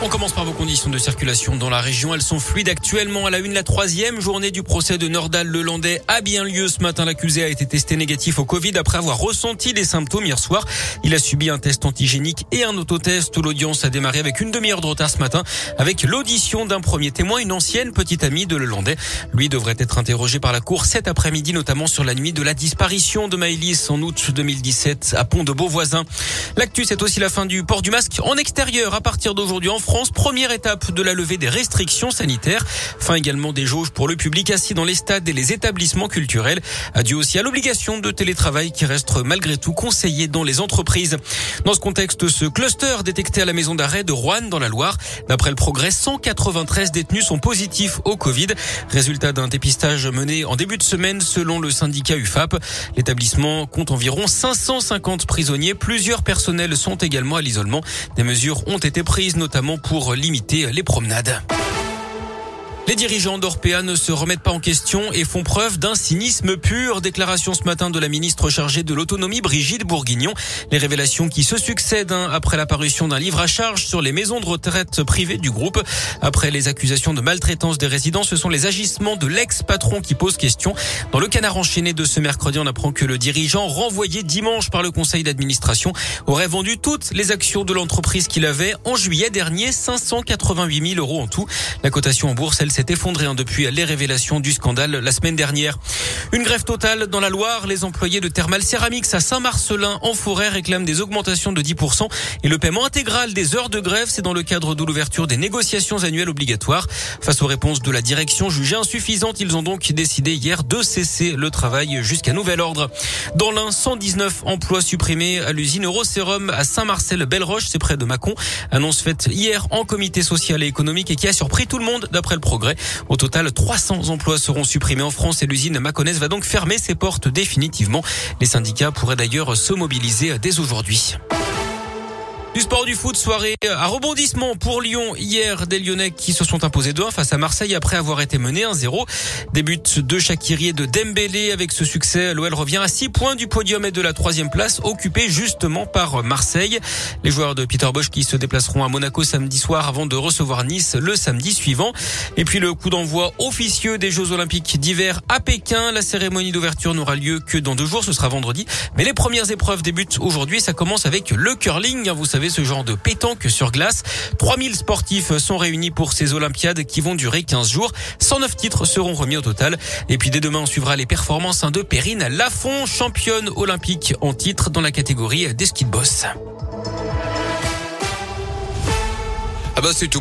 On commence par vos conditions de circulation dans la région. Elles sont fluides actuellement à la une. La troisième journée du procès de Nordal Lelandais a bien lieu ce matin. L'accusé a été testé négatif au Covid après avoir ressenti les symptômes hier soir. Il a subi un test antigénique et un autotest. L'audience a démarré avec une demi-heure de retard ce matin avec l'audition d'un premier témoin, une ancienne petite amie de Lelandais. Lui devrait être interrogé par la cour cet après-midi, notamment sur la nuit de la disparition de Maëlys en août 2017 à Pont de Beauvoisin. L'actu, c'est aussi la fin du port du masque en extérieur à partir d'aujourd'hui. Première étape de la levée des restrictions sanitaires. Fin également des jauges pour le public assis dans les stades et les établissements culturels. Adieu aussi à l'obligation de télétravail qui reste malgré tout conseillée dans les entreprises. Dans ce contexte, ce cluster détecté à la maison d'arrêt de Rouen dans la Loire. D'après le progrès, 193 détenus sont positifs au Covid. Résultat d'un dépistage mené en début de semaine selon le syndicat UFAP. L'établissement compte environ 550 prisonniers. Plusieurs personnels sont également à l'isolement. Des mesures ont été prises notamment pour limiter les promenades. Les dirigeants d'Orpea ne se remettent pas en question et font preuve d'un cynisme pur. Déclaration ce matin de la ministre chargée de l'autonomie, Brigitte Bourguignon. Les révélations qui se succèdent hein, après l'apparition d'un livre à charge sur les maisons de retraite privées du groupe. Après les accusations de maltraitance des résidents, ce sont les agissements de l'ex-patron qui posent question. Dans le canard enchaîné de ce mercredi, on apprend que le dirigeant, renvoyé dimanche par le conseil d'administration, aurait vendu toutes les actions de l'entreprise qu'il avait en juillet dernier, 588 000 euros en tout. La cotation en bourse, elle s'est effondré hein, depuis les révélations du scandale la semaine dernière. Une grève totale dans la Loire. Les employés de Thermal Ceramics à Saint-Marcelin en forêt réclament des augmentations de 10% et le paiement intégral des heures de grève. C'est dans le cadre de l'ouverture des négociations annuelles obligatoires. Face aux réponses de la direction jugées insuffisantes, ils ont donc décidé hier de cesser le travail jusqu'à nouvel ordre. Dans l'un, 119 emplois supprimés à l'usine Eurosérum à Saint-Marcel-Belleroche, c'est près de Mâcon. Annonce faite hier en comité social et économique et qui a surpris tout le monde d'après le Au total, 300 emplois seront supprimés en France et l'usine Maconnaise va donc fermer ses portes définitivement. Les syndicats pourraient d'ailleurs se mobiliser dès aujourd'hui. Du sport du foot, soirée à rebondissement pour Lyon hier des Lyonnais qui se sont imposés 2-1 face à Marseille après avoir été menés 1-0. Début de Shakiri et de Dembélé avec ce succès, l'OL revient à 6 points du podium et de la troisième place occupée justement par Marseille. Les joueurs de Peter Bosch qui se déplaceront à Monaco samedi soir avant de recevoir Nice le samedi suivant. Et puis le coup d'envoi officieux des Jeux Olympiques d'hiver à Pékin. La cérémonie d'ouverture n'aura lieu que dans deux jours, ce sera vendredi. Mais les premières épreuves débutent aujourd'hui. Ça commence avec le curling. Vous savez, ce genre de pétanque sur glace. 3000 sportifs sont réunis pour ces Olympiades qui vont durer 15 jours. 109 titres seront remis au total. Et puis dès demain, on suivra les performances de Perrine Lafont, championne olympique en titre dans la catégorie des ski de boss. Ah bah c'est tout.